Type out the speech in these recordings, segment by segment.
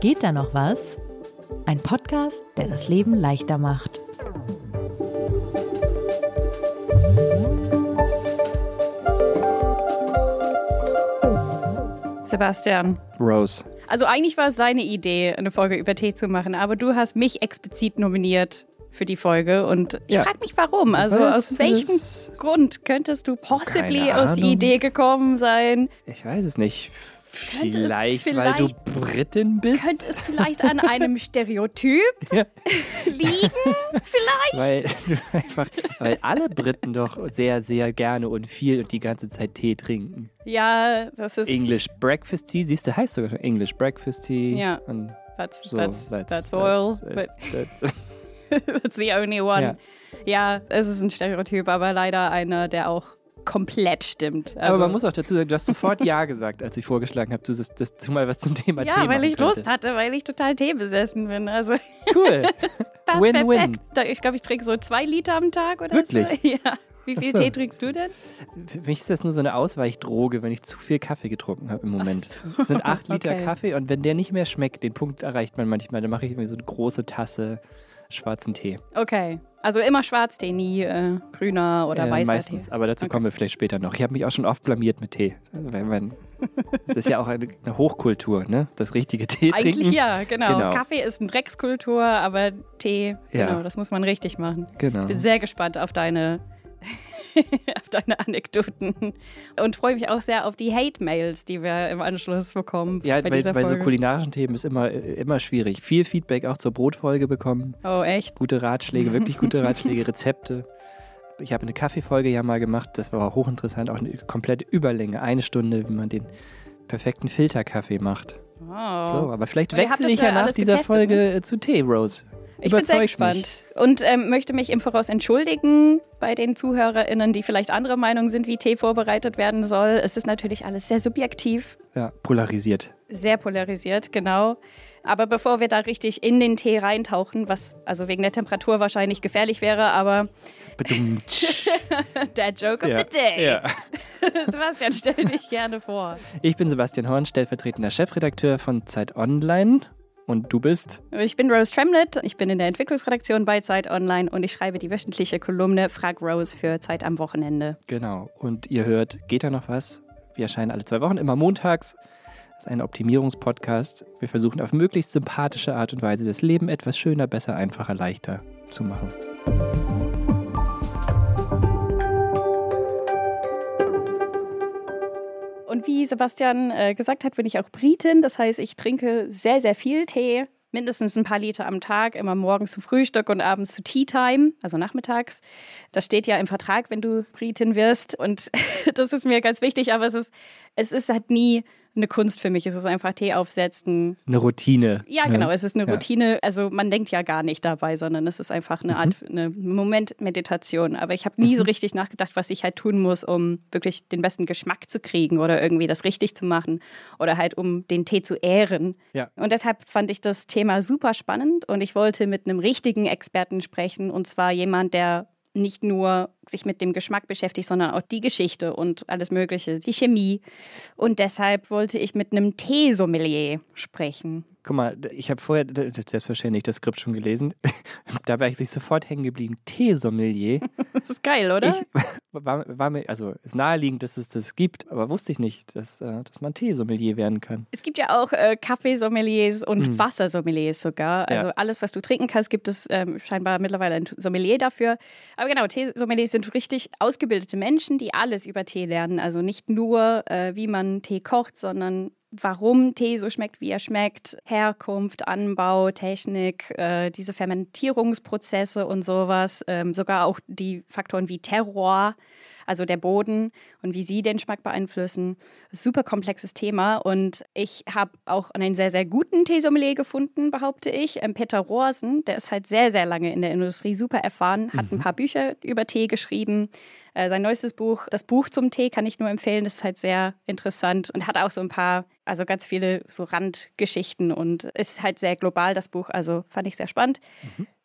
Geht da noch was? Ein Podcast, der das Leben leichter macht. Sebastian. Rose. Also eigentlich war es seine Idee, eine Folge über Tee zu machen, aber du hast mich explizit nominiert für die Folge und ich Ja. frage mich warum. Also Was aus welchem Grund könntest du possibly aus die Ahnung. Idee gekommen sein? Ich weiß es nicht. Es Vielleicht, weil du vielleicht- Britin bist? Könnte es vielleicht an einem Stereotyp Ja. liegen? Vielleicht? Weil einfach, weil alle Briten doch sehr, sehr gerne und viel und die ganze Zeit Tee trinken. Ja, das ist English Breakfast Tea, siehst du, heißt sogar schon English Breakfast Tea. Ja. Und That's, so, that's, that's, oil, that's, but that's- that's the only one. Ja. es ist ein Stereotyp, aber leider einer, der auch komplett stimmt. Also, Aber man muss auch dazu sagen, du hast sofort Ja gesagt, als ich vorgeschlagen habe, du, dass, dass du mal was zum Thema Tee Ja, weil ich Lust könntest. hatte, weil ich total Tee besessen bin. Also Cool. Win-win. Ich glaube, ich trinke so zwei Liter am Tag oder Wirklich? so. Ja. Wie viel so. Tee trinkst du denn? Für mich ist das nur so eine Ausweichdroge, wenn ich zu viel Kaffee getrunken habe im Moment. so. Es sind acht Liter Okay. Kaffee und wenn der nicht mehr schmeckt, den Punkt erreicht man manchmal, dann mache ich irgendwie so eine große Tasse schwarzen Tee. Okay. Also immer Schwarztee, nie äh, grüner oder Äh, weißer meistens, Tee. aber dazu Okay. kommen wir vielleicht später noch. Ich habe mich auch schon oft blamiert mit Tee. Also wenn man, es ist ja auch eine, eine Hochkultur, ne? Das richtige Tee Eigentlich trinken. ja, genau. Genau. Kaffee ist eine Dreckskultur, aber Tee, Ja. genau, das muss man richtig machen. Genau. Ich bin sehr gespannt auf deine, auf deine Anekdoten und freue mich auch sehr auf die Hate-Mails, die wir im Anschluss bekommen Ja, bei bei, bei so kulinarischen Themen ist immer, äh, immer schwierig. Viel Feedback auch zur Brotfolge bekommen. oh, echt? Gute Ratschläge, wirklich gute Ratschläge, Rezepte. Ich habe eine Kaffeefolge ja mal gemacht, das war hochinteressant, auch eine komplette Überlänge, eine Stunde, wie man den perfekten Filterkaffee macht. Oh. So, aber vielleicht wechsle ich ja nach dieser getestet, ne? Folge äh, zu Tee, Rose. Ich bin sehr gespannt mich. und ähm, möchte mich im Voraus entschuldigen bei den ZuhörerInnen, die vielleicht anderer Meinung sind, wie Tee vorbereitet werden soll. Es ist natürlich alles sehr subjektiv, Ja, polarisiert. sehr polarisiert, genau. Aber bevor wir da richtig in den Tee reintauchen, was also wegen der Temperatur wahrscheinlich gefährlich wäre, aber der Joke of ja. the Day. ja. Sebastian, stell dich gerne vor. Ich bin Sebastian Horn, stellvertretender Chefredakteur von Zeit Online. Und du bist? Ich bin Rose Tremlett, ich bin in der Entwicklungsredaktion bei Zeit Online und ich schreibe die wöchentliche Kolumne Frag Rose für Zeit am Wochenende. Genau. Und ihr hört, geht da noch was? Wir erscheinen alle zwei Wochen, immer montags. Das ist ein Optimierungspodcast. Wir versuchen auf möglichst sympathische Art und Weise das Leben etwas schöner, besser, einfacher, leichter zu machen. Und wie Sebastian äh, gesagt hat, bin ich auch Britin. Das heißt, ich trinke sehr, sehr viel Tee. Mindestens ein paar Liter am Tag, immer morgens zum Frühstück und abends zu Tea Time, also nachmittags. Das steht ja im Vertrag, wenn du Britin wirst. Und das ist mir ganz wichtig, aber es ist, es ist halt nie eine Kunst für mich. Es ist einfach Tee aufsetzen. Eine Routine. Ja, ne? genau. Es ist eine Ja. Routine. Also man denkt ja gar nicht dabei, sondern es ist einfach eine Art, eine Momentmeditation. Aber ich habe nie so richtig nachgedacht, was ich halt tun muss, um wirklich den besten Geschmack zu kriegen oder irgendwie das richtig zu machen oder halt um den Tee zu ehren. Ja. Und deshalb fand ich das Thema super spannend und ich wollte mit einem richtigen Experten sprechen und zwar jemand, der nicht nur sich mit dem Geschmack beschäftigt, sondern auch die Geschichte und alles Mögliche, die Chemie. Und deshalb wollte ich mit einem Teesommelier sprechen. Guck mal, ich habe vorher selbstverständlich das Skript schon gelesen. da war ich sofort hängen geblieben. Teesommelier. Das ist geil, oder? Ich war, war mir, also ist naheliegend, dass es das gibt, aber wusste ich nicht, dass, äh, dass man Teesommelier werden kann. Es gibt ja auch äh, Kaffeesommeliers und Mhm. Wassersommeliers sogar. Also Ja. alles, was du trinken kannst, gibt es ähm, scheinbar mittlerweile ein Sommelier dafür. Aber genau, Teesommeliers sind richtig ausgebildete Menschen, die alles über Tee lernen. Also nicht nur, äh, wie man Tee kocht, sondern warum Tee so schmeckt, wie er schmeckt, Herkunft, Anbau, Technik, äh, diese Fermentierungsprozesse und sowas, ähm, sogar auch die Faktoren wie Terroir, also der Boden und wie sie den Geschmack beeinflussen. Super komplexes Thema und ich habe auch einen sehr, sehr guten Teesommelier gefunden, behaupte ich. Ähm, Peter Rohrsen, der ist halt sehr, sehr lange in der Industrie, super erfahren, hat ein paar Bücher über Tee geschrieben. Äh, sein neuestes Buch, das Buch zum Tee, kann ich nur empfehlen, das ist halt sehr interessant und hat auch so ein paar, also ganz viele so Randgeschichten und ist halt sehr global, das Buch, also fand ich sehr spannend.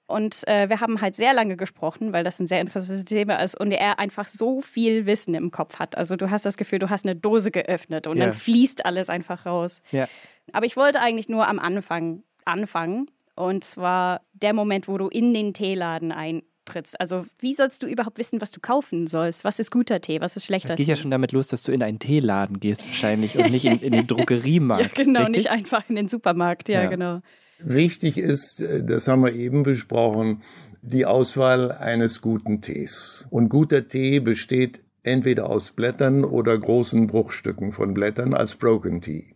Und äh, wir haben halt sehr lange gesprochen, weil das ein sehr interessantes Thema ist und er einfach so viel Wissen im Kopf hat. Also du hast das Gefühl, du hast eine Dose geöffnet und Ja. dann fließt alles einfach raus. Ja. Aber ich wollte eigentlich nur am Anfang anfangen. Und zwar der Moment, wo du in den Teeladen eintrittst. Also, wie sollst du überhaupt wissen, was du kaufen sollst? Was ist guter Tee? Was ist schlechter Das Tee? geht ja schon damit los, dass du in einen Teeladen gehst wahrscheinlich und nicht in, in den Drogeriemarkt. ja, genau, richtig? nicht einfach in den Supermarkt. Ja, Ja. genau. Wichtig ist, äh, das haben wir eben besprochen, die Auswahl eines guten Tees. Und guter Tee besteht entweder aus Blättern oder großen Bruchstücken von Blättern als Broken Tea.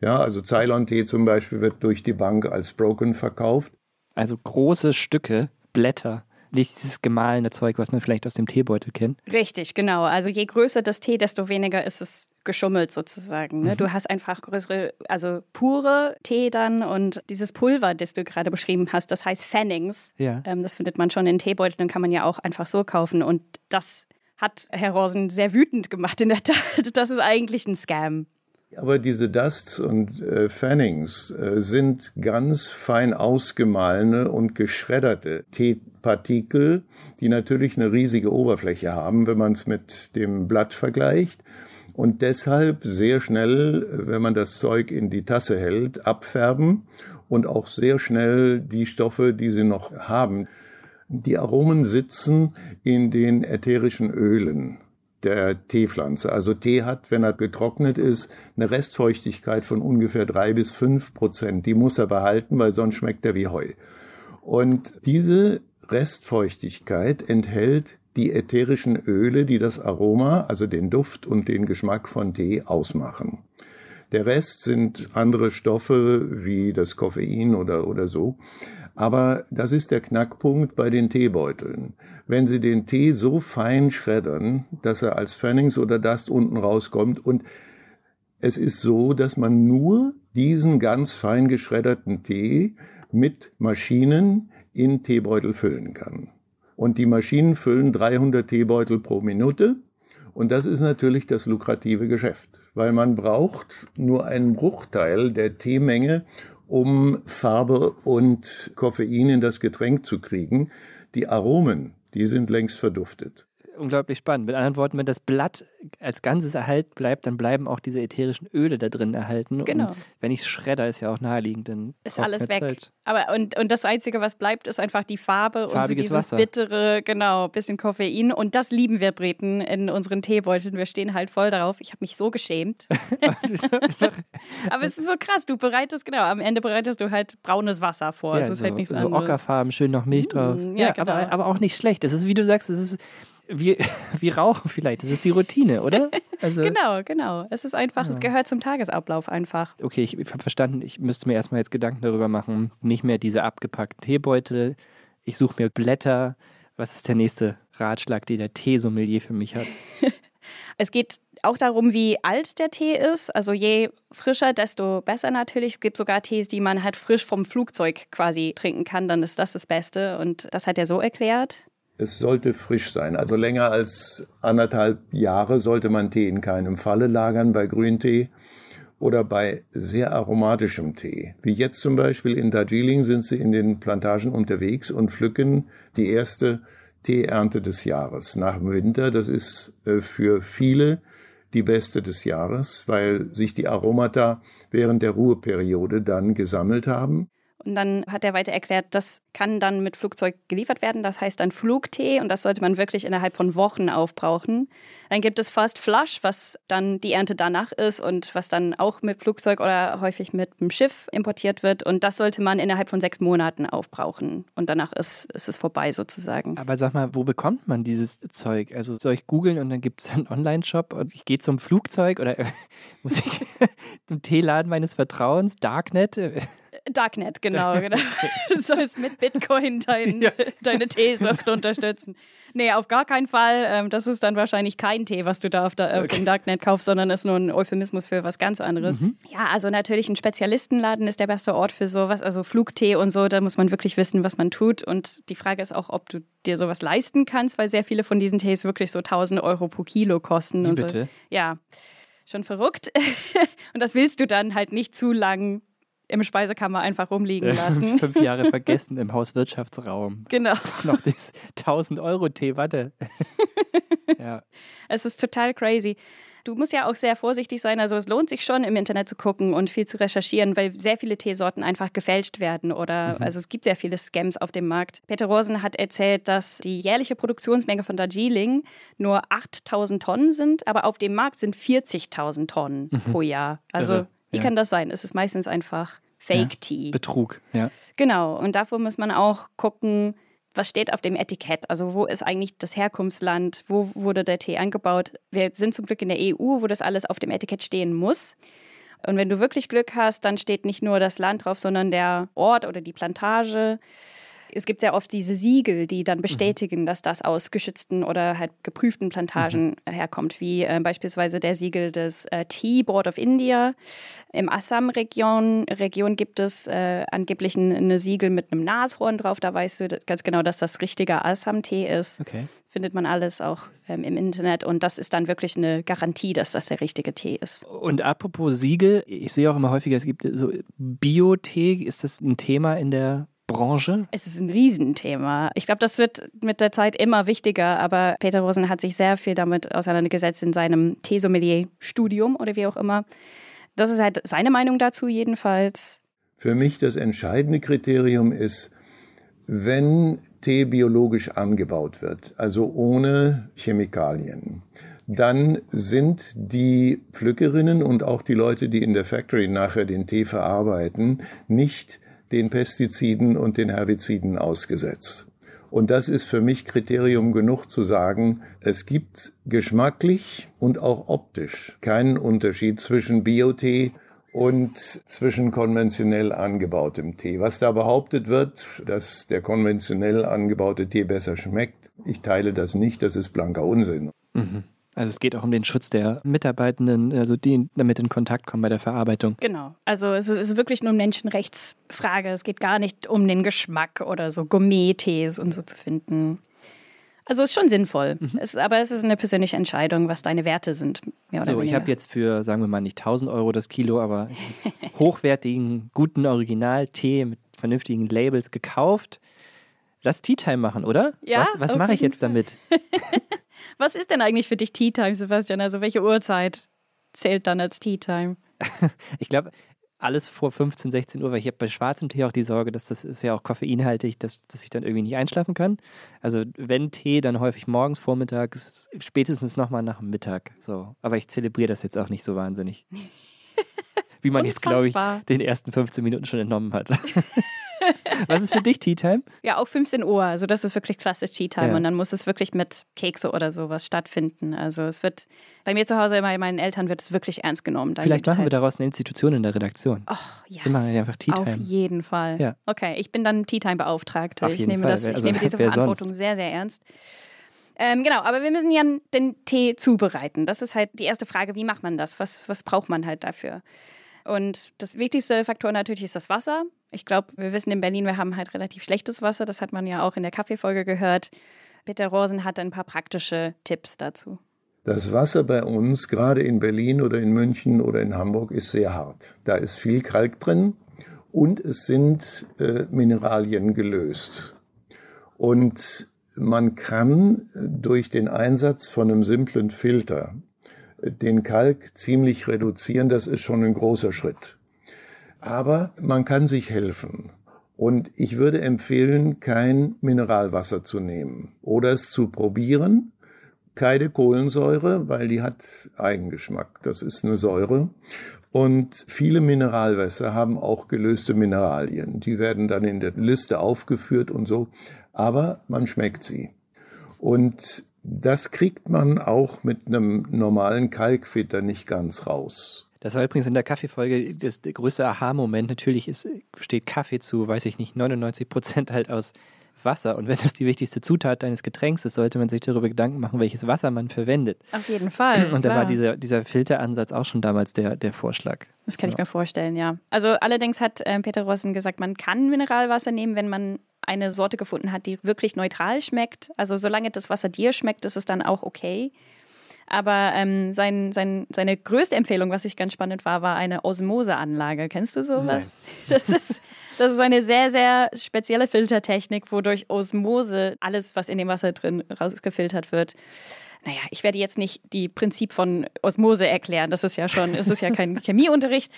Ja, also Ceylon-Tee zum Beispiel wird durch die Bank als Broken verkauft. Also große Stücke, Blätter, nicht dieses gemahlene Zeug, was man vielleicht aus dem Teebeutel kennt. Richtig, genau. Also je größer das Tee, desto weniger ist es geschummelt sozusagen. Ne? Du hast einfach größere, also pure Tee dann und dieses Pulver, das du gerade beschrieben hast, das heißt Fannings. Ja. Ähm, das findet man schon in Teebeuteln, kann man ja auch einfach so kaufen. Und das hat Herr Rosen sehr wütend gemacht in der Tat. Das ist eigentlich ein Scam. Aber diese Dusts und äh, Fannings äh, sind ganz fein ausgemahlene und geschredderte Teepartikel, die natürlich eine riesige Oberfläche haben, wenn man es mit dem Blatt vergleicht. Und deshalb sehr schnell, wenn man das Zeug in die Tasse hält, abfärben und auch sehr schnell die Stoffe, die sie noch haben. Die Aromen sitzen in den ätherischen Ölen der Teepflanze. Also Tee hat, wenn er getrocknet ist, eine Restfeuchtigkeit von ungefähr drei bis fünf Prozent. Die muss er behalten, weil sonst schmeckt er wie Heu. Und diese Restfeuchtigkeit enthält die ätherischen Öle, die das Aroma, also den Duft und den Geschmack von Tee ausmachen. Der Rest sind andere Stoffe wie das Koffein oder, oder so. Aber das ist der Knackpunkt bei den Teebeuteln. Wenn Sie den Tee so fein schreddern, dass er als Fannings oder Dust unten rauskommt und es ist so, dass man nur diesen ganz fein geschredderten Tee mit Maschinen in Teebeutel füllen kann. Und die Maschinen füllen 300 Teebeutel pro Minute. Und das ist natürlich das lukrative Geschäft, weil man braucht nur einen Bruchteil der Teemenge, um Farbe und Koffein in das Getränk zu kriegen. Die Aromen, die sind längst verduftet. Unglaublich spannend. Mit anderen Worten, wenn das Blatt als Ganzes erhalten bleibt, dann bleiben auch diese ätherischen Öle da drin erhalten. Genau. Und wenn ich es schredder, ist ja auch naheliegend, dann Ist alles weg. Halt. Aber und, und das Einzige, was bleibt, ist einfach die Farbe und so Farbiges dieses Wasser. bittere, genau, bisschen Koffein. Und das lieben wir Briten in unseren Teebeuteln. Wir stehen halt voll darauf. Ich habe mich so geschämt. Aber es ist so krass. Du bereitest, genau, am Ende bereitest du halt braunes Wasser vor. ja, es ist so, halt nichts so anderes. Ockerfarben, schön noch Milch drauf. Mm, ja, genau. aber, aber auch nicht schlecht. Es ist, wie du sagst, es ist wie, wie Rauchen vielleicht. Das ist die Routine, oder? Also, Genau, genau. Es ist einfach, es gehört zum Tagesablauf einfach. Okay, ich, ich habe verstanden, ich müsste mir erstmal jetzt Gedanken darüber machen. Nicht mehr diese abgepackten Teebeutel. Ich suche mir Blätter. Was ist der nächste Ratschlag, den der Teesommelier für mich hat? Es geht auch darum, wie alt der Tee ist. Also je frischer, desto besser natürlich. Es gibt sogar Tees, die man halt frisch vom Flugzeug quasi trinken kann. Dann ist das das Beste. Und das hat er so erklärt. Es sollte frisch sein. Also länger als anderthalb Jahre sollte man Tee in keinem Falle lagern bei Grüntee oder bei sehr aromatischem Tee. Wie jetzt zum Beispiel in Darjeeling sind sie in den Plantagen unterwegs und pflücken die erste Teeernte des Jahres nach dem Winter. Das ist äh, für viele die beste des Jahres, weil sich die Aromata während der Ruheperiode dann gesammelt haben. Und dann hat er weiter erklärt, das kann dann mit Flugzeug geliefert werden. Das heißt dann Flugtee und das sollte man wirklich innerhalb von Wochen aufbrauchen. Dann gibt es Fast Flush, was dann die Ernte danach ist und was dann auch mit Flugzeug oder häufig mit dem Schiff importiert wird. Und das sollte man innerhalb von sechs Monaten aufbrauchen. Und danach ist, ist es vorbei sozusagen. Aber sag mal, wo bekommt man dieses Zeug? Also soll ich googeln und dann gibt es einen Online-Shop und ich gehe zum Flugzeug oder muss ich zum Teeladen meines Vertrauens, Darknet? Darknet, genau, genau. Du sollst mit Bitcoin dein, Ja. deine Teesucht unterstützen. Nee, auf gar keinen Fall. Ähm, Das ist dann wahrscheinlich kein Tee, was du da auf, der, auf dem Darknet kaufst, sondern ist nur ein Euphemismus für was ganz anderes. Ja, also natürlich ein Spezialistenladen ist der beste Ort für sowas. Also Flugtee und so, da muss man wirklich wissen, was man tut. Und die Frage ist auch, ob du dir sowas leisten kannst, weil sehr viele von diesen Tees wirklich so 1000 Euro pro Kilo kosten. Wie und so. bitte? Ja, schon verrückt. und das willst du dann halt nicht zu lang im Speisekammer einfach rumliegen lassen. Fünf Jahre vergessen im Hauswirtschaftsraum. Genau. Noch das 1000 Euro Tee, warte. ja. Es ist total crazy. Du musst ja auch sehr vorsichtig sein. Also es lohnt sich schon, im Internet zu gucken und viel zu recherchieren, weil sehr viele Teesorten einfach gefälscht werden oder mhm. also es gibt sehr viele Scams auf dem Markt. Peter Rosen hat erzählt, dass die jährliche Produktionsmenge von Darjeeling nur 8000 Tonnen sind, aber auf dem Markt sind 40.000 Tonnen mhm. pro Jahr. Also Irre. Wie ja. kann das sein? Es ist meistens einfach Fake Tea. Ja, Betrug, ja. Genau. Und davor muss man auch gucken, was steht auf dem Etikett? Also wo ist eigentlich das Herkunftsland? Wo wurde der Tee angebaut? Wir sind zum Glück in der EU, wo das alles auf dem Etikett stehen muss. Und wenn du wirklich Glück hast, dann steht nicht nur das Land drauf, sondern der Ort oder die Plantage es gibt sehr oft diese Siegel, die dann mhm. bestätigen, mhm. dass das aus geschützten oder halt geprüften Plantagen mhm. herkommt, wie äh, beispielsweise der Siegel des äh, Tea Board of India. Im Assam-Region Region gibt es äh, angeblich eine Siegel mit einem Nashorn drauf. Da weißt du ganz genau, dass das richtiger Assam-Tee ist. Okay. Findet man alles auch ähm, im Internet und das ist dann wirklich eine Garantie, dass das der richtige Tee ist. Und apropos Siegel, ich sehe auch immer häufiger, es gibt so Bio-Tee. Ist das ein Thema in der Branche? Es ist ein Riesenthema. Ich glaube, das wird mit der Zeit immer wichtiger, aber Peter Rosen hat sich sehr viel damit auseinandergesetzt in seinem Teesommelier-Studium oder wie auch immer. Das ist halt seine Meinung dazu jedenfalls. Für mich das entscheidende Kriterium ist, wenn Tee biologisch angebaut wird, also ohne Chemikalien, dann sind die Pflückerinnen und auch die Leute, die in der Factory nachher den Tee verarbeiten, nicht den Pestiziden und den Herbiziden ausgesetzt. Und das ist für mich Kriterium genug zu sagen, es gibt geschmacklich und auch optisch keinen Unterschied zwischen Biotee und zwischen konventionell angebautem Tee. Was da behauptet wird, dass der konventionell angebaute Tee besser schmeckt, ich teile das nicht, das ist blanker Unsinn. Mhm. Also es geht auch um den Schutz der Mitarbeitenden, also die damit in Kontakt kommen bei der Verarbeitung. Genau. Also es ist wirklich nur eine Menschenrechtsfrage. Es geht gar nicht um den Geschmack oder so Gourmet-Tees und so zu finden. Also ist schon sinnvoll. Mhm. Es, aber es ist eine persönliche Entscheidung, was deine Werte sind. so, ich habe jetzt für, sagen wir mal, nicht 1000 Euro das Kilo, aber hochwertigen, guten Original-Tee mit vernünftigen Labels gekauft. Lass Tea Time machen, oder? Ja. Was, was mache ich jetzt damit? Was ist denn eigentlich für dich Tea Time, Sebastian? Also welche Uhrzeit zählt dann als Tea Time? ich glaube, alles vor 15, 16 Uhr, weil ich habe bei schwarzem Tee auch die Sorge, dass das ist ja auch koffeinhaltig, dass, dass ich dann irgendwie nicht einschlafen kann. Also wenn Tee, dann häufig morgens, vormittags, spätestens nochmal nach dem Mittag. So. Aber ich zelebriere das jetzt auch nicht so wahnsinnig. Wie man jetzt, glaube ich, den ersten 15 Minuten schon entnommen hat. Was ist für dich Tea Time? Ja, auch 15 Uhr. Also das ist wirklich klassisch Tea Time. Ja. Und dann muss es wirklich mit Kekse oder sowas stattfinden. Also es wird, bei mir zu Hause, bei meinen Eltern wird es wirklich ernst genommen. Dann Vielleicht machen halt wir daraus eine Institution in der Redaktion. Oh, yes. Wir machen einfach Tea Time. Auf jeden Fall. Ja. Okay, ich bin dann Tea Time Beauftragte. Ich nehme, Fall. Das, ich also, nehme diese Verantwortung sonst? sehr, sehr ernst. Ähm, genau, aber wir müssen ja den Tee zubereiten. Das ist halt die erste Frage, wie macht man das? Was, was braucht man halt dafür? Und das wichtigste Faktor natürlich ist das Wasser. Ich glaube, wir wissen in Berlin, wir haben halt relativ schlechtes Wasser. Das hat man ja auch in der Kaffeefolge gehört. Peter Rosen hat ein paar praktische Tipps dazu. Das Wasser bei uns, gerade in Berlin oder in München oder in Hamburg, ist sehr hart. Da ist viel Kalk drin und es sind äh, Mineralien gelöst. Und man kann durch den Einsatz von einem simplen Filter den Kalk ziemlich reduzieren. Das ist schon ein großer Schritt. Aber man kann sich helfen. Und ich würde empfehlen, kein Mineralwasser zu nehmen oder es zu probieren. Keine Kohlensäure, weil die hat Eigengeschmack. Das ist eine Säure. Und viele Mineralwässer haben auch gelöste Mineralien. Die werden dann in der Liste aufgeführt und so. Aber man schmeckt sie. Und das kriegt man auch mit einem normalen Kalkfilter nicht ganz raus. Das war übrigens in der Kaffeefolge das der größte Aha-Moment. Natürlich ist, besteht Kaffee zu, weiß ich nicht, 99 Prozent halt aus Wasser. Und wenn das die wichtigste Zutat deines Getränks ist, sollte man sich darüber Gedanken machen, welches Wasser man verwendet. Auf jeden Fall. Und da war dieser, dieser Filteransatz auch schon damals der, der Vorschlag. Das kann ja. ich mir vorstellen, ja. Also allerdings hat äh, Peter Rossen gesagt, man kann Mineralwasser nehmen, wenn man eine Sorte gefunden hat, die wirklich neutral schmeckt. Also solange das Wasser dir schmeckt, ist es dann auch okay. Aber ähm, sein, sein, seine größte Empfehlung, was ich ganz spannend war, war eine Osmoseanlage. Kennst du sowas? Nein. Das ist, das ist eine sehr, sehr spezielle Filtertechnik, wodurch Osmose alles, was in dem Wasser drin rausgefiltert wird, naja, ich werde jetzt nicht die Prinzip von Osmose erklären. Das ist ja schon, es ist ja kein Chemieunterricht.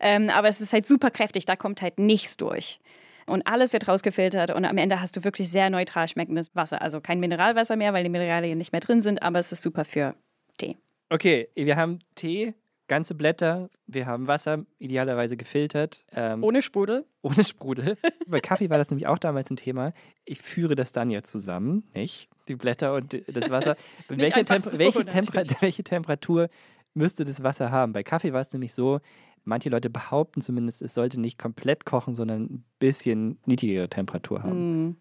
Ähm, aber es ist halt super kräftig, da kommt halt nichts durch. Und alles wird rausgefiltert und am Ende hast du wirklich sehr neutral schmeckendes Wasser. Also kein Mineralwasser mehr, weil die Mineralien nicht mehr drin sind, aber es ist super für Tee. Okay, wir haben Tee, ganze Blätter, wir haben Wasser, idealerweise gefiltert. Ähm, Ohne Sprudel. ohne Sprudel. Bei Kaffee war das nämlich auch damals ein Thema. Ich führe das dann ja zusammen, nicht? Die Blätter und das Wasser. welche, Temper so, Temper natürlich. welche Temperatur müsste das Wasser haben? Bei Kaffee war es nämlich so, manche Leute behaupten zumindest, es sollte nicht komplett kochen, sondern ein bisschen niedrigere Temperatur haben. Mm.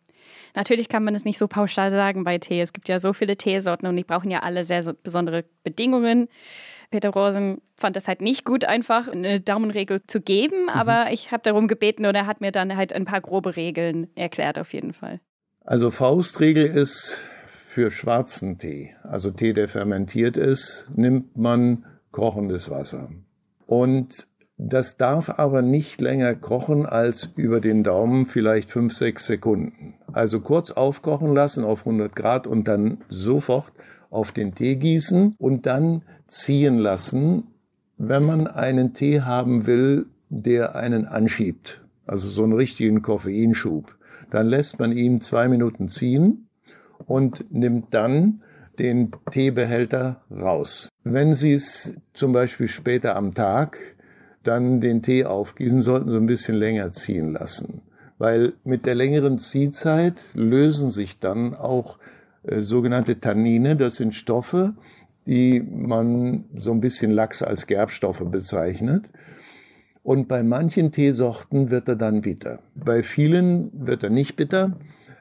Natürlich kann man es nicht so pauschal sagen bei Tee. Es gibt ja so viele Teesorten und die brauchen ja alle sehr so besondere Bedingungen. Peter Rosen fand es halt nicht gut, einfach eine Daumenregel zu geben, aber ich habe darum gebeten und er hat mir dann halt ein paar grobe Regeln erklärt, auf jeden Fall. Also Faustregel ist für schwarzen Tee, also Tee, der fermentiert ist, nimmt man kochendes Wasser. Und das darf aber nicht länger kochen als über den Daumen vielleicht fünf, sechs Sekunden. Also kurz aufkochen lassen auf 100 Grad und dann sofort auf den Tee gießen und dann ziehen lassen, wenn man einen Tee haben will, der einen anschiebt. Also so einen richtigen Koffeinschub. Dann lässt man ihn zwei Minuten ziehen und nimmt dann den Teebehälter raus. Wenn Sie es zum Beispiel später am Tag dann den Tee aufgießen, sollten Sie ein bisschen länger ziehen lassen. Weil mit der längeren Ziehzeit lösen sich dann auch äh, sogenannte Tannine. Das sind Stoffe, die man so ein bisschen lax als Gerbstoffe bezeichnet. Und bei manchen Teesorten wird er dann bitter. Bei vielen wird er nicht bitter,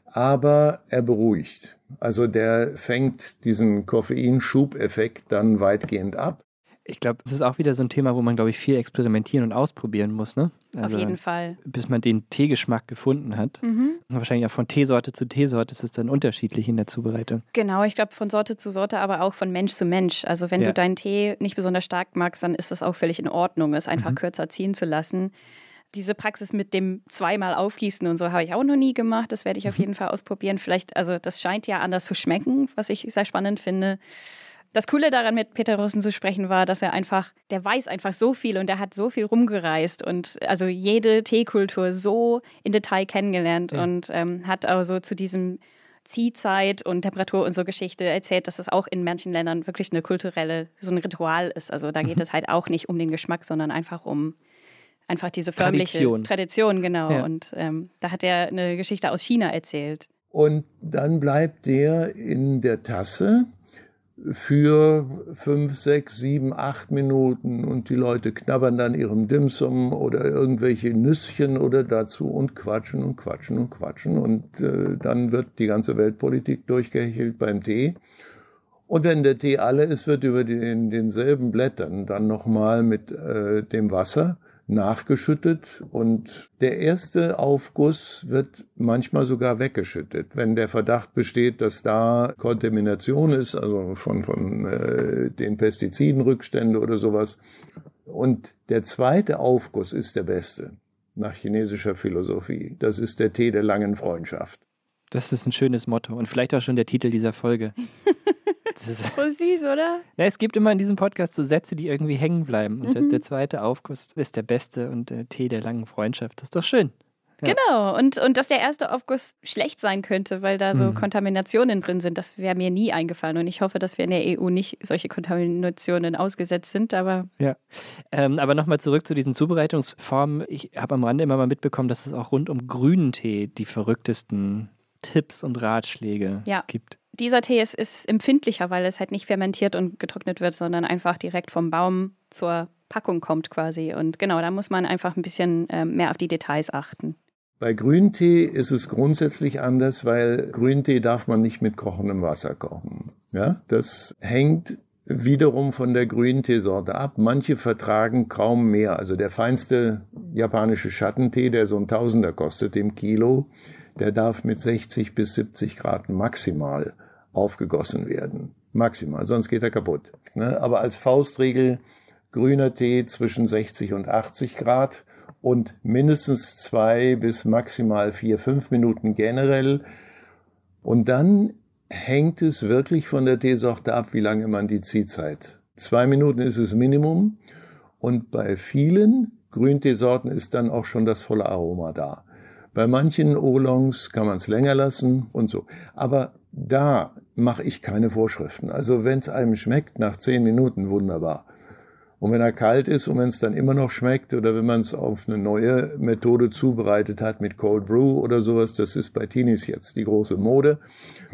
aber er beruhigt. Also der fängt diesen Koffeinschubeffekt dann weitgehend ab. Ich glaube, es ist auch wieder so ein Thema, wo man, glaube ich, viel experimentieren und ausprobieren muss, ne? Also, auf jeden Fall. Bis man den Teegeschmack gefunden hat. Mhm. Wahrscheinlich auch von Teesorte zu Teesorte ist es dann unterschiedlich in der Zubereitung. Genau, ich glaube von Sorte zu Sorte, aber auch von Mensch zu Mensch. Also wenn Ja. du deinen Tee nicht besonders stark magst, dann ist das auch völlig in Ordnung, es einfach Mhm. kürzer ziehen zu lassen. Diese Praxis mit dem zweimal aufgießen und so habe ich auch noch nie gemacht. Das werde ich auf jeden Fall ausprobieren. Vielleicht, also das scheint ja anders zu schmecken, was ich sehr spannend finde. Das Coole daran, mit Peter Rossen zu sprechen, war, dass er einfach, der weiß einfach so viel und der hat so viel rumgereist und also jede Teekultur so in Detail kennengelernt Ja. und ähm, hat also zu diesem Ziehzeit und Temperatur und so Geschichte erzählt, dass das auch in manchen Ländern wirklich eine kulturelle, so ein Ritual ist. Also da geht Mhm. es halt auch nicht um den Geschmack, sondern einfach um einfach diese förmliche Tradition. Tradition, genau. Ja. Und ähm, da hat er eine Geschichte aus China erzählt. Und dann bleibt der in der Tasse für fünf, sechs, sieben, acht Minuten und die Leute knabbern dann ihrem Dimsum oder irgendwelche Nüsschen oder dazu und quatschen und quatschen und quatschen und äh, dann wird die ganze Weltpolitik durchgehechelt beim Tee. Und wenn der Tee alle ist, wird über den, denselben Blättern dann nochmal mit äh, dem Wasser nachgeschüttet und der erste Aufguss wird manchmal sogar weggeschüttet, wenn der Verdacht besteht, dass da Kontamination ist, also von, von äh, den Pestizidenrückstände oder sowas. Und der zweite Aufguss ist der beste nach chinesischer Philosophie. Das ist der Tee der langen Freundschaft. Das ist ein schönes Motto und vielleicht auch schon der Titel dieser Folge. Das ist, Oh, süß, oder? na, es gibt immer in diesem Podcast so Sätze, die irgendwie hängen bleiben. Und der, Mhm. der zweite Aufguss ist der beste und der Tee der langen Freundschaft. Das ist doch schön. Ja. Genau. Und, und dass der erste Aufguss schlecht sein könnte, weil da so Mhm. Kontaminationen drin sind, das wäre mir nie eingefallen. Und ich hoffe, dass wir in der EU nicht solche Kontaminationen ausgesetzt sind. Aber Ähm, aber nochmal zurück zu diesen Zubereitungsformen. Ich habe am Rande immer mal mitbekommen, dass es auch rund um grünen Tee die verrücktesten Tipps und Ratschläge Ja. gibt. Dieser Tee ist, ist empfindlicher, weil es halt nicht fermentiert und getrocknet wird, sondern einfach direkt vom Baum zur Packung kommt quasi. Und genau, da muss man einfach ein bisschen ähm, mehr auf die Details achten. Bei Grüntee ist es grundsätzlich anders, weil Grüntee darf man nicht mit kochendem Wasser kochen. Ja, das hängt wiederum von der Grünteesorte ab. Manche vertragen kaum mehr. Also der feinste japanische Schattentee, der so ein Tausender kostet im Kilo, der darf mit 60 bis 70 Grad maximal aufgegossen werden. Maximal, sonst geht er kaputt. Ne? Aber als Faustregel grüner Tee zwischen 60 und 80 Grad und mindestens zwei bis maximal vier, fünf Minuten generell. Und dann hängt es wirklich von der Teesorte ab, wie lange man die Ziehzeit. Zwei Minuten ist es Minimum. Und bei vielen Grünteesorten ist dann auch schon das volle Aroma da. Bei manchen Oolongs kann man es länger lassen und so. Aber da mache ich keine Vorschriften. Also wenn es einem schmeckt, nach zehn Minuten wunderbar. Und wenn er kalt ist und wenn es dann immer noch schmeckt oder wenn man es auf eine neue Methode zubereitet hat mit Cold Brew oder sowas, das ist bei Teenies jetzt die große Mode.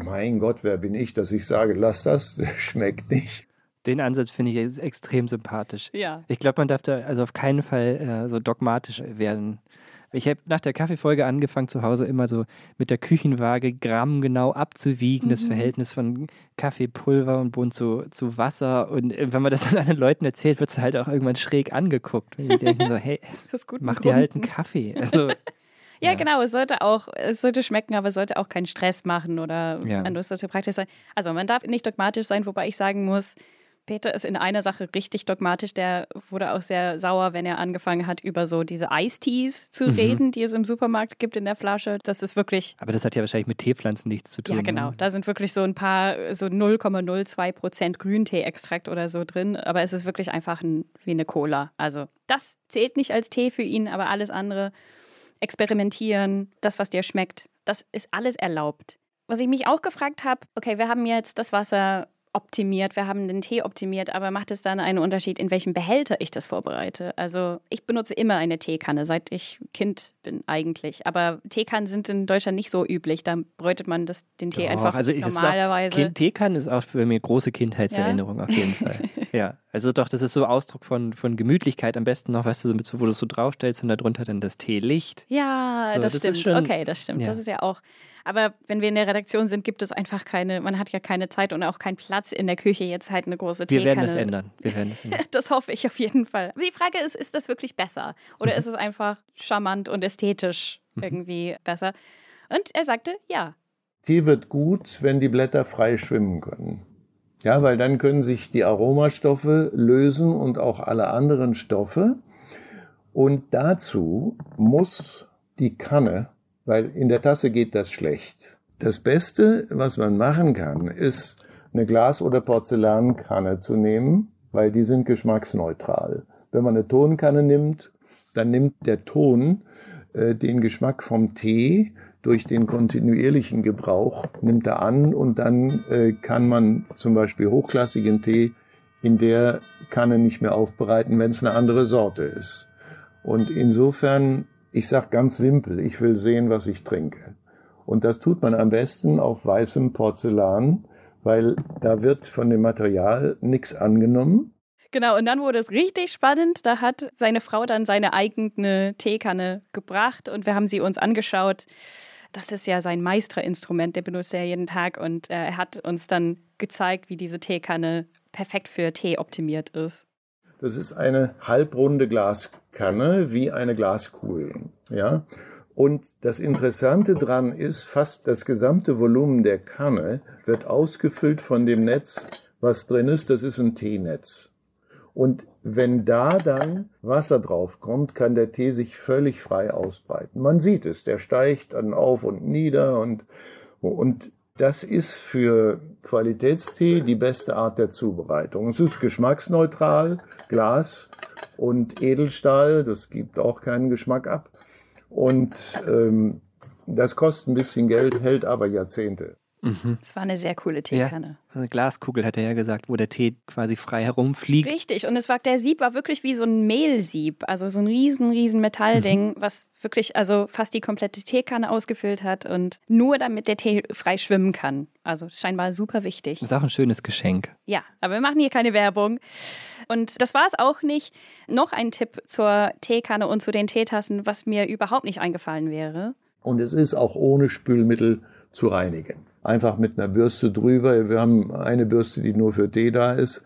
Mein Gott, wer bin ich, dass ich sage, lass das, schmeckt nicht. Den Ansatz finde ich extrem sympathisch. Ja. Ich glaube, man darf da also auf keinen Fall äh, so dogmatisch werden. Ich habe nach der Kaffeefolge angefangen, zu Hause immer so mit der Küchenwaage Gramm genau abzuwiegen, mhm. das Verhältnis von Kaffeepulver und Bohnen zu, zu Wasser. Und äh, wenn man das dann anderen Leuten erzählt, wird es halt auch irgendwann schräg angeguckt. Wenn die denken so, hey, mach dir halt einen Kaffee. Also, Ja, ja, genau. Es sollte auch, es sollte schmecken, aber es sollte auch keinen Stress machen oder ja. es sollte praktisch sein. Also man darf nicht dogmatisch sein, wobei ich sagen muss, Peter ist in einer Sache richtig dogmatisch. Der wurde auch sehr sauer, wenn er angefangen hat, über so diese Eistees zu mhm. reden, die es im Supermarkt gibt in der Flasche. Das ist wirklich. Aber das hat ja wahrscheinlich mit Teepflanzen nichts zu tun. Ja, genau. Ne? Da sind wirklich so ein paar, so 0,02 Prozent Grüntee-Extrakt oder so drin. Aber es ist wirklich einfach ein, wie eine Cola. Also, das zählt nicht als Tee für ihn, aber alles andere, experimentieren, das, was dir schmeckt, das ist alles erlaubt. Was ich mich auch gefragt habe, okay, wir haben jetzt das Wasser optimiert, wir haben den Tee optimiert, aber macht es dann einen Unterschied, in welchem Behälter ich das vorbereite? Also ich benutze immer eine Teekanne, seit ich Kind bin eigentlich. Aber Teekannen sind in Deutschland nicht so üblich. Da bräutet man das, den Tee Doch, einfach also normalerweise. Kind, Teekannen ist auch für mich große Kindheitserinnerung ja? auf jeden Fall. ja, also doch, das ist so Ausdruck von, von Gemütlichkeit. Am besten noch, weißt du, wo du es so draufstellst und darunter dann das Teelicht. Ja, so, das, das, stimmt. Schon, okay, das stimmt. Ja. Das ist ja auch aber wenn wir in der Redaktion sind, gibt es einfach keine, man hat ja keine Zeit und auch keinen Platz in der Küche, jetzt halt eine große Wir werden das ändern. Wir werden das ändern. das hoffe ich auf jeden Fall. die Frage ist, ist das wirklich besser? Oder mhm. ist es einfach charmant und ästhetisch mhm. irgendwie besser? Und er sagte, ja. Tee wird gut, wenn die Blätter frei schwimmen können. Ja, weil dann können sich die Aromastoffe lösen und auch alle anderen Stoffe. Und dazu muss die Kanne weil in der Tasse geht das schlecht. Das Beste, was man machen kann, ist eine Glas- oder Porzellankanne zu nehmen, weil die sind geschmacksneutral. Wenn man eine Tonkanne nimmt, dann nimmt der Ton äh, den Geschmack vom Tee durch den kontinuierlichen Gebrauch, nimmt er an und dann äh, kann man zum Beispiel hochklassigen Tee in der Kanne nicht mehr aufbereiten, wenn es eine andere Sorte ist. Und insofern ich sage ganz simpel, ich will sehen, was ich trinke. Und das tut man am besten auf weißem Porzellan, weil da wird von dem Material nichts angenommen. Genau, und dann wurde es richtig spannend. Da hat seine Frau dann seine eigene Teekanne gebracht und wir haben sie uns angeschaut. Das ist ja sein Meisterinstrument, der benutzt er jeden Tag und äh, er hat uns dann gezeigt, wie diese Teekanne perfekt für Tee optimiert ist. Das ist eine halbrunde Glaskanne wie eine Glaskugel. Ja? Und das Interessante dran ist, fast das gesamte Volumen der Kanne wird ausgefüllt von dem Netz, was drin ist. Das ist ein Teenetz. Und wenn da dann Wasser drauf kommt, kann der Tee sich völlig frei ausbreiten. Man sieht es, der steigt dann auf und nieder und, und das ist für Qualitätstee die beste Art der Zubereitung. Es ist geschmacksneutral, Glas und Edelstahl, das gibt auch keinen Geschmack ab. Und ähm, das kostet ein bisschen Geld, hält aber Jahrzehnte. Mhm. Das war eine sehr coole Teekanne. Ja, eine Glaskugel, hat er ja gesagt, wo der Tee quasi frei herumfliegt. Richtig, und es war, der Sieb war wirklich wie so ein Mehlsieb, also so ein riesen, riesen Metallding, mhm. was wirklich also fast die komplette Teekanne ausgefüllt hat und nur damit der Tee frei schwimmen kann. Also scheinbar super wichtig. Das ist auch ein schönes Geschenk. Ja, aber wir machen hier keine Werbung. Und das war es auch nicht. Noch ein Tipp zur Teekanne und zu den Teetassen, was mir überhaupt nicht eingefallen wäre. Und es ist auch ohne Spülmittel zu reinigen einfach mit einer Bürste drüber. Wir haben eine Bürste, die nur für Tee da ist.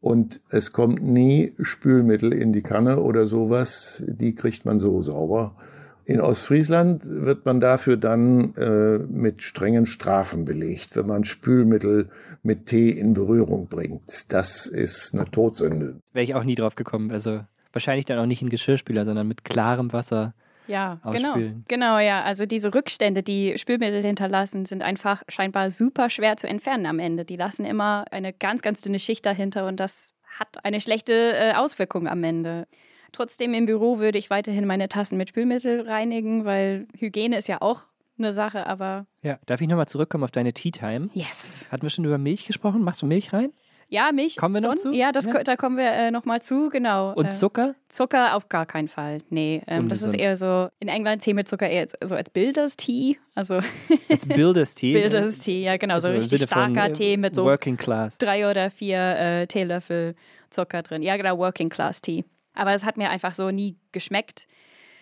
Und es kommt nie Spülmittel in die Kanne oder sowas. Die kriegt man so sauber. In Ostfriesland wird man dafür dann äh, mit strengen Strafen belegt, wenn man Spülmittel mit Tee in Berührung bringt. Das ist eine Todsünde. Wäre ich auch nie drauf gekommen. Also wahrscheinlich dann auch nicht in Geschirrspüler, sondern mit klarem Wasser. Ja, genau. Ausspülen. Genau, ja. Also diese Rückstände, die Spülmittel hinterlassen, sind einfach scheinbar super schwer zu entfernen am Ende. Die lassen immer eine ganz, ganz dünne Schicht dahinter und das hat eine schlechte äh, Auswirkung am Ende. Trotzdem im Büro würde ich weiterhin meine Tassen mit Spülmittel reinigen, weil Hygiene ist ja auch eine Sache, aber Ja, darf ich nochmal zurückkommen auf deine Tea Time? yes. Hatten wir schon über Milch gesprochen? Machst du Milch rein? Ja, Milch. Kommen wir noch schon. zu? Ja, das, Ja. da kommen wir äh, nochmal zu, genau. Und Äh, Zucker? Zucker auf gar keinen Fall. Nee, ähm, das ist eher so, in England Tee mit Zucker eher so als Builders Tea. Also Als Builders Tea? Builders Tea, ja genau, so Also im richtig von, starker Tee mit so Working Class. drei oder vier äh, Teelöffel Zucker drin. Ja, genau, Working Class Tea. Aber es hat mir einfach so nie geschmeckt.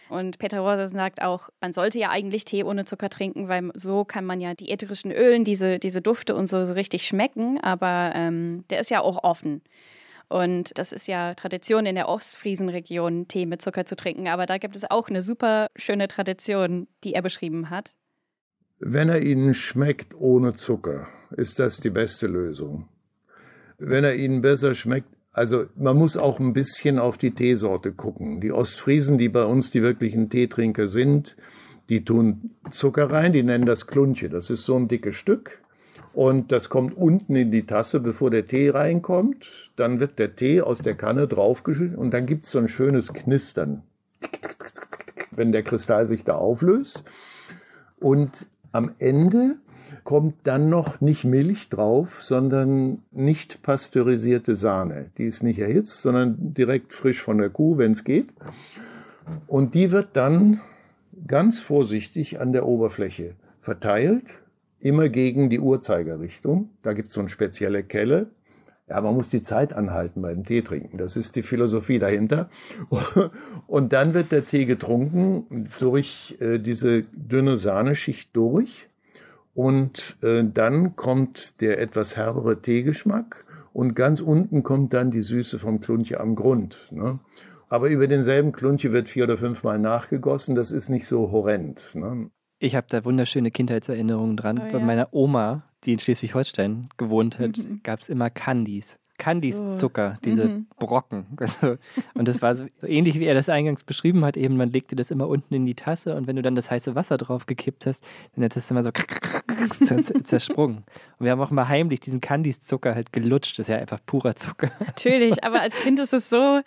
Und Peter Rosa sagt auch, man sollte ja eigentlich Tee ohne Zucker trinken, weil so kann man ja die ätherischen Ölen, diese, diese Dufte und so, so richtig schmecken. Aber ähm, der ist ja auch offen. Und das ist ja Tradition in der Ostfriesenregion, Tee mit Zucker zu trinken. Aber da gibt es auch eine super schöne Tradition, die er beschrieben hat. Wenn er Ihnen schmeckt ohne Zucker, ist das die beste Lösung. Wenn er Ihnen besser schmeckt, also man muss auch ein bisschen auf die Teesorte gucken. Die Ostfriesen, die bei uns die wirklichen Teetrinker sind, die tun Zucker rein, die nennen das Klunche. Das ist so ein dickes Stück. Und das kommt unten in die Tasse, bevor der Tee reinkommt. Dann wird der Tee aus der Kanne draufgeschüttet und dann gibt's so ein schönes Knistern, wenn der Kristall sich da auflöst. Und am Ende kommt dann noch nicht Milch drauf, sondern nicht pasteurisierte Sahne. Die ist nicht erhitzt, sondern direkt frisch von der Kuh, wenn es geht. Und die wird dann ganz vorsichtig an der Oberfläche verteilt, immer gegen die Uhrzeigerrichtung. Da gibt es so eine spezielle Kelle. Ja, man muss die Zeit anhalten beim Tee trinken. Das ist die Philosophie dahinter. Und dann wird der Tee getrunken durch äh, diese dünne Sahneschicht durch. Und äh, dann kommt der etwas herbere Teegeschmack. Und ganz unten kommt dann die Süße vom Klunche am Grund. Ne? Aber über denselben Klunche wird vier oder fünfmal nachgegossen. Das ist nicht so horrend. Ne? Ich habe da wunderschöne Kindheitserinnerungen dran. Oh, Bei ja. meiner Oma, die in Schleswig-Holstein gewohnt hat, Mhm. gab es immer Candies. Candies So. Zucker, diese Mhm. Brocken. Also, und das war so ähnlich, wie er das eingangs beschrieben hat. Eben, man legte das immer unten in die Tasse und wenn du dann das heiße Wasser drauf gekippt hast, dann hat das immer so zer- zer- zersprungen. Und wir haben auch mal heimlich diesen Candies Zucker halt gelutscht. Das ist ja einfach purer Zucker. Natürlich, aber als Kind ist es so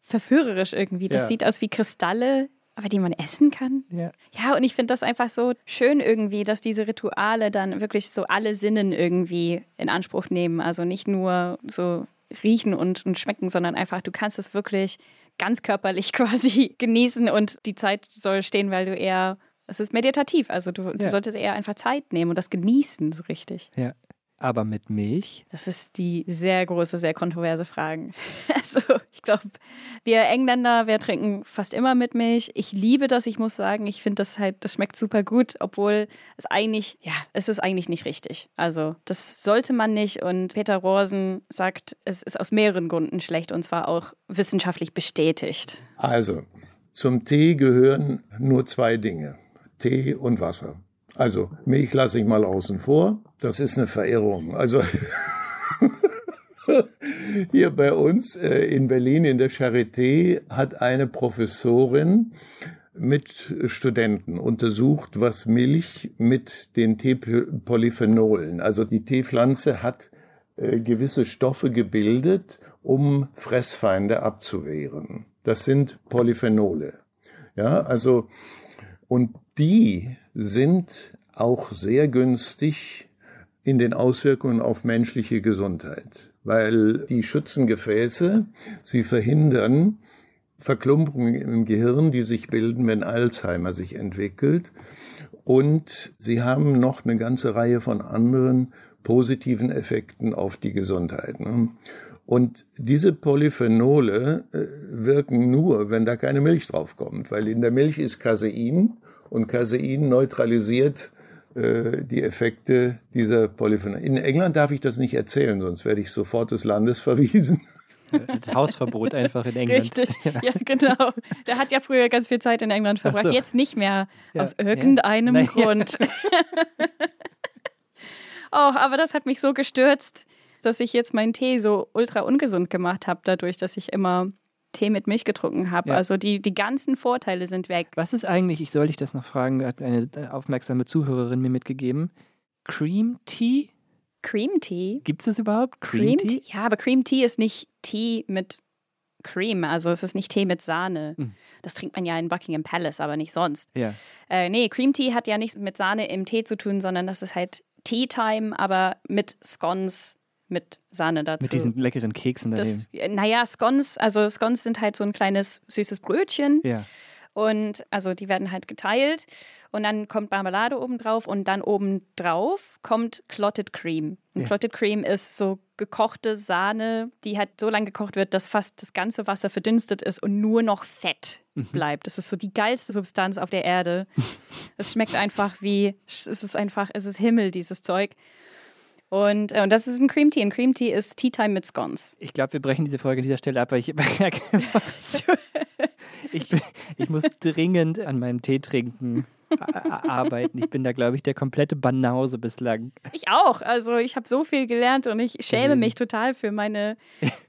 verführerisch irgendwie. Das Ja. sieht aus wie Kristalle, aber die man essen kann. Ja. Ja, und ich finde das einfach so schön irgendwie, dass diese Rituale dann wirklich so alle Sinnen irgendwie in Anspruch nehmen. Also nicht nur so riechen und, und schmecken, sondern einfach, du kannst es wirklich ganz körperlich quasi genießen und die Zeit soll stehen, weil du eher, es ist meditativ, also du, du Ja. solltest eher einfach Zeit nehmen und das genießen so richtig. ja. Aber mit Milch? Das ist die sehr große, sehr kontroverse Frage. Also, ich glaube, wir Engländer, wir trinken fast immer mit Milch. Ich liebe das, ich muss sagen. Ich finde das halt, das schmeckt super gut, obwohl es eigentlich, ja, es ist eigentlich nicht richtig. Also, das sollte man nicht. Und Peter Rosen sagt, es ist aus mehreren Gründen schlecht und zwar auch wissenschaftlich bestätigt. Also, zum Tee gehören nur zwei Dinge. Tee und Wasser. Also, Milch lasse ich mal außen vor. Das ist eine Verirrung. Also, hier bei uns äh, in Berlin in der Charité hat eine Professorin mit Studenten untersucht, was Milch mit den Teepolyphenolen, also die Teepflanze hat äh, gewisse Stoffe gebildet, um Fressfeinde abzuwehren. Das sind Polyphenole. Ja, also, und die sind auch sehr günstig in den Auswirkungen auf menschliche Gesundheit, weil die schützen Gefäße, sie verhindern Verklumpungen im Gehirn, die sich bilden, wenn Alzheimer sich entwickelt. Und sie haben noch eine ganze Reihe von anderen positiven Effekten auf die Gesundheit. Ne? Und diese Polyphenole äh, wirken nur, wenn da keine Milch draufkommt, weil in der Milch ist Casein und Casein neutralisiert äh, die Effekte dieser Polyphenole. In England darf ich das nicht erzählen, sonst werde ich sofort des Landes verwiesen. Hausverbot einfach in England. Richtig, ja. genau. Der hat ja früher ganz viel Zeit in England verbracht, so. jetzt nicht mehr, Ja, aus ja. irgendeinem Naja. Grund. oh, aber das hat mich so gestürzt, dass ich jetzt meinen Tee so ultra ungesund gemacht habe, dadurch, dass ich immer Tee mit Milch getrunken habe. Ja. Also die, die ganzen Vorteile sind weg. Was ist eigentlich, ich soll dich das noch fragen, hat eine äh, aufmerksame Zuhörerin mir mitgegeben. Cream Tea? Cream Tea? Gibt es das überhaupt? Cream Tea? Ja, aber Cream Tea ist nicht Tee mit Cream, also es ist nicht Tee mit Sahne. Mhm. Das trinkt man ja in Buckingham Palace, aber nicht sonst. Ja. Äh, nee, Cream Tea hat ja nichts mit Sahne im Tee zu tun, sondern das ist halt Tea Time, aber mit Scones mit Sahne dazu. Mit diesen leckeren Keksen daneben. das, naja, Scones, also Scones sind halt so ein kleines süßes Brötchen ja. und also die werden halt geteilt und dann kommt Marmelade oben drauf und dann oben drauf kommt Clotted Cream. Und Ja. Clotted Cream ist so gekochte Sahne, die halt so lange gekocht wird, dass fast das ganze Wasser verdünstet ist und nur noch Fett Mhm. bleibt. Das ist so die geilste Substanz auf der Erde. es schmeckt einfach wie, es ist einfach, es ist Himmel, dieses Zeug. Und, äh, und das ist ein Cream Tea. Ein Cream Tea ist Tea Time mit Scones. Ich glaube, wir brechen diese Folge an dieser Stelle ab, weil ich merke, ich, bin, ich muss dringend an meinem Tee trinken arbeiten. Ich bin da, glaube ich, der komplette Banause bislang. Ich auch. Also ich habe so viel gelernt und ich schäme mich total für meine,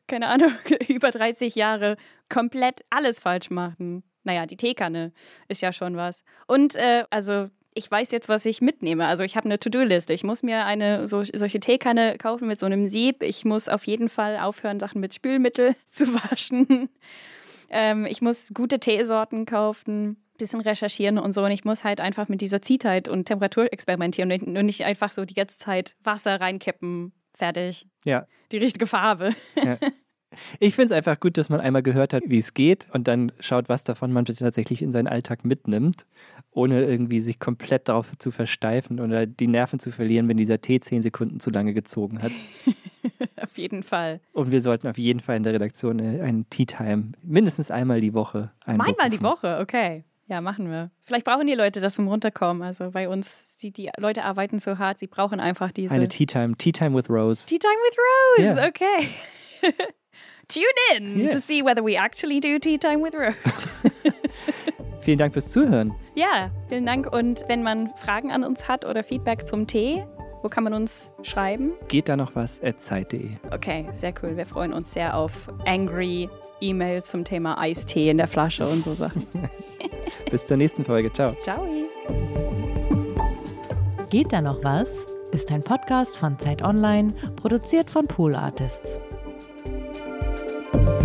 keine Ahnung, über 30 Jahre komplett alles falsch machen. Naja, die Teekanne ist ja schon was. Und äh, also ich weiß jetzt, was ich mitnehme. Also ich habe eine To-Do-Liste. Ich muss mir eine so, solche Teekanne kaufen mit so einem Sieb. Ich muss auf jeden Fall aufhören, Sachen mit Spülmittel zu waschen. Ähm, ich muss gute Teesorten kaufen, bisschen recherchieren und so. Und ich muss halt einfach mit dieser Ziehzeit und Temperatur experimentieren und nicht- und nicht einfach so die ganze Zeit Wasser reinkippen. Fertig. Ja. Die richtige Farbe. Ich finde es einfach gut, dass man einmal gehört hat, wie es geht und dann schaut, was davon man tatsächlich in seinen Alltag mitnimmt, ohne irgendwie sich komplett darauf zu versteifen oder die Nerven zu verlieren, wenn dieser Tee zehn Sekunden zu lange gezogen hat. auf jeden Fall. Und wir sollten auf jeden Fall in der Redaktion äh, einen Tea Time mindestens einmal die Woche einberufen. Einmal die Woche, okay. Ja, machen wir. Vielleicht brauchen die Leute das zum Runterkommen. Also bei uns, die, die Leute arbeiten so hart, sie brauchen einfach diese. Eine Tea Time, Tea Time with Rose. Tea Time with Rose, Ja. okay. Tune in to Yes. see whether we actually do Tea Time with Rose. Vielen Dank fürs Zuhören. Ja, vielen Dank. Und wenn man Fragen an uns hat oder Feedback zum Tee, wo kann man uns schreiben? Geht da noch was? at Zeit.de. Okay, sehr cool. Wir freuen uns sehr auf angry E-Mails zum Thema Eistee in der Flasche und so Sachen. Bis zur nächsten Folge. Ciao. Ciao. Geht da noch was? Ist ein Podcast von Zeit Online, produziert von Pool Artists. Thank you.